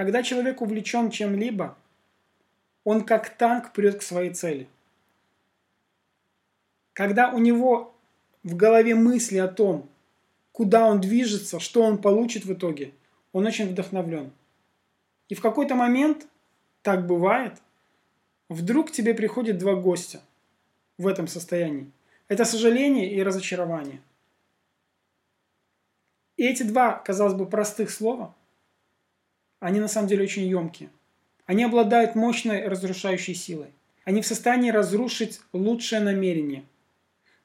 Когда человек увлечен чем-либо, он как танк прет к своей цели. Когда у него в голове мысли о том, куда он движется, что он получит в итоге, он очень вдохновлен. И в какой-то момент, так бывает, вдруг к тебе приходят два гостя в этом состоянии. Это сожаление и разочарование. И эти два, казалось бы, простых слова, они на самом деле очень емкие. Они обладают мощной разрушающей силой. Они в состоянии разрушить лучшее намерение,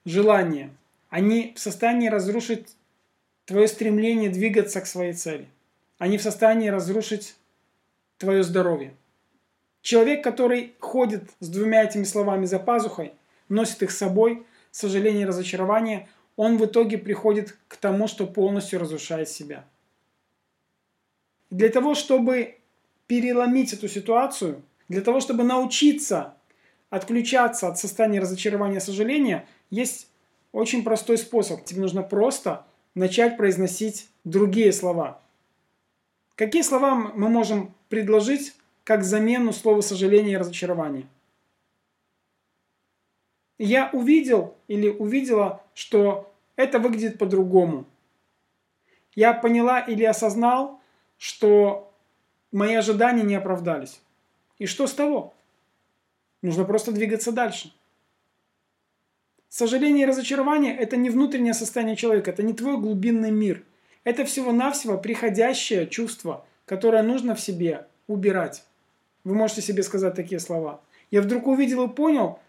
желание. Они в состоянии разрушить твое стремление двигаться к своей цели. Они в состоянии разрушить твое здоровье. Человек, который ходит с двумя этими словами за пазухой, носит их с собой, сожаление и разочарование, он в итоге приходит к тому, что полностью разрушает себя. Для того, чтобы переломить эту ситуацию, для того, чтобы научиться отключаться от состояния разочарования и сожаления, есть очень простой способ. Тебе нужно просто начать произносить другие слова. Какие слова мы можем предложить как замену слова сожаление и разочарование? Я увидел или увидела, что это выглядит по-другому. Я поняла или осознал, что мои ожидания не оправдались. И что с того? Нужно просто двигаться дальше. Сожаление и разочарование – это не внутреннее состояние человека, это не твой глубинный мир. Это всего-навсего приходящее чувство, которое нужно в себе убирать. Вы можете себе сказать такие слова. Я вдруг увидел и понял,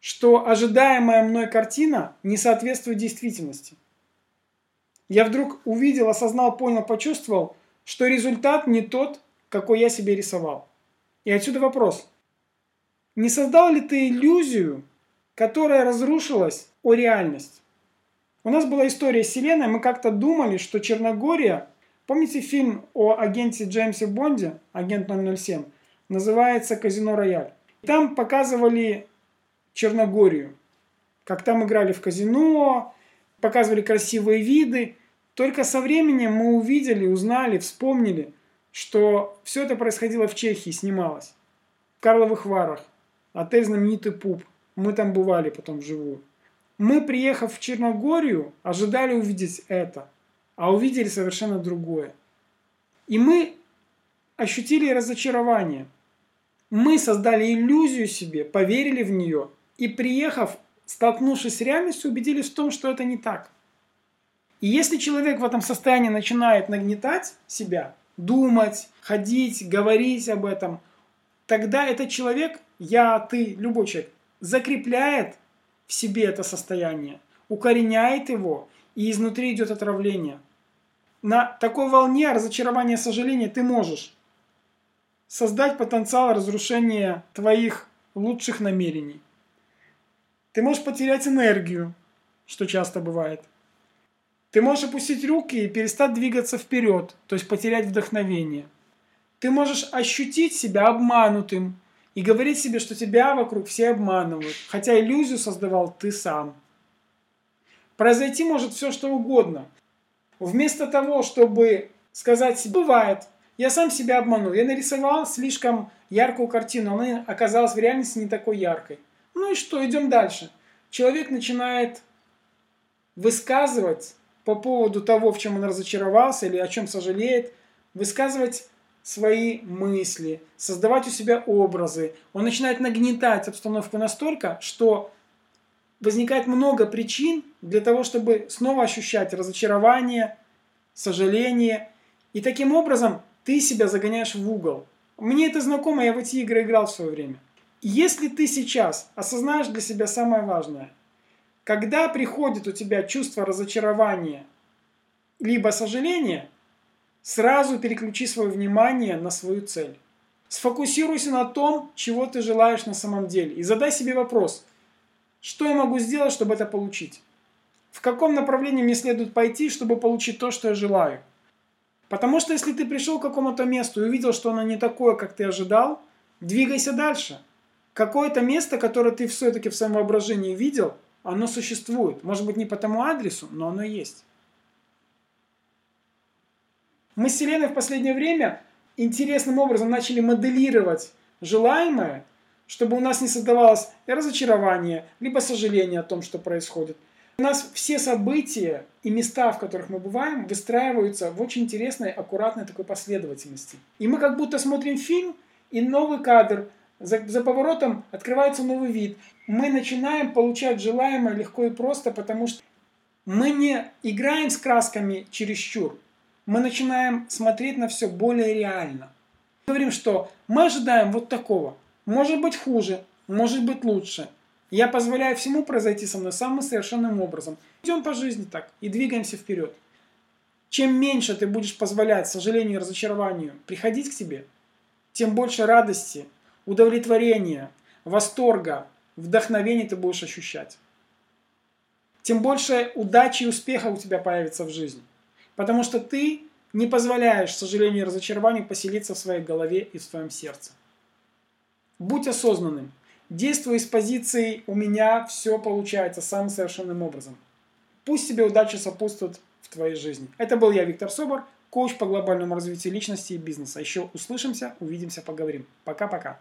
что ожидаемая мной картина не соответствует действительности. Я вдруг увидел, осознал, понял, почувствовал, что результат не тот, какой я себе рисовал. И отсюда вопрос. Не создал ли ты иллюзию, которая разрушилась о реальность? У нас была история с Вселенной, мы как-то думали, что Черногория, помните фильм о агенте Джеймсе Бонде, агент 007, называется «Казино Рояль». Там показывали Черногорию, как там играли в казино, показывали красивые виды. Только со временем мы увидели, узнали, вспомнили, что все это происходило в Чехии, снималось. В Карловых Варах. Отель знаменитый Пуп. Мы там бывали потом вживую. Мы, приехав в Черногорию, ожидали увидеть это, а увидели совершенно другое. И мы ощутили разочарование. Мы создали иллюзию себе, поверили в нее и, приехав, столкнувшись с реальностью, убедились в том, что это не так. И если человек в этом состоянии начинает нагнетать себя, думать, ходить, говорить об этом, тогда этот человек, я, ты, любой человек, закрепляет в себе это состояние, укореняет его, и изнутри идет отравление. На такой волне разочарования сожаления ты можешь создать потенциал разрушения твоих лучших намерений. Ты можешь потерять энергию, что часто бывает. Ты можешь опустить руки и перестать двигаться вперед, то есть потерять вдохновение. Ты можешь ощутить себя обманутым, и говорить себе, что тебя вокруг все обманывают, хотя иллюзию создавал ты сам. Произойти может все, что угодно. Вместо того, чтобы сказать себе, бывает, я сам себя обманул, я нарисовал слишком яркую картину, она оказалась в реальности не такой яркой. Ну и что, идем дальше. Человек начинает высказывать по поводу того, в чем он разочаровался или о чем сожалеет, высказывать свои мысли, создавать у себя образы. Он начинает нагнетать обстановку настолько, что возникает много причин для того, чтобы снова ощущать разочарование, сожаление. И таким образом ты себя загоняешь в угол. Мне это знакомо, я в эти игры играл в свое время. Если ты сейчас осознаешь для себя самое важное, когда приходит у тебя чувство разочарования либо сожаления – Сразу переключи свое внимание на свою цель. Сфокусируйся на том, чего ты желаешь на самом деле. И задай себе вопрос, что я могу сделать, чтобы это получить? В каком направлении мне следует пойти, чтобы получить то, что я желаю? Потому что если ты пришел к какому-то месту и увидел, что оно не такое, как ты ожидал, двигайся дальше. Какое-то место, которое ты все-таки в своем воображении видел, оно существует. Может быть не по тому адресу, но оно есть. Мы с Селеной в последнее время интересным образом начали моделировать желаемое, чтобы у нас не создавалось разочарование, либо сожаление о том, что происходит. У нас все события и места, в которых мы бываем, выстраиваются в очень интересной, аккуратной такой последовательности. И мы как будто смотрим фильм, и новый кадр, за, за поворотом открывается новый вид. Мы начинаем получать желаемое легко и просто, потому что мы не играем с красками чересчур. Мы начинаем смотреть на все более реально. Говорим, что мы ожидаем вот такого. Может быть хуже, может быть лучше. Я позволяю всему произойти со мной самым совершенным образом. Идем по жизни так и двигаемся вперед. Чем меньше ты будешь позволять сожалению и разочарованию приходить к тебе, тем больше радости, удовлетворения, восторга, вдохновения ты будешь ощущать. Тем больше удачи и успеха у тебя появится в жизни. Потому что ты не позволяешь сожалению и разочарованию поселиться в своей голове и в своем сердце. Будь осознанным. Действуй из позиции «у меня все получается самым совершенным образом». Пусть тебе удача сопутствует в твоей жизни. Это был я, Виктор Собор, коуч по глобальному развитию личности и бизнеса. Еще услышимся, увидимся, поговорим. Пока-пока.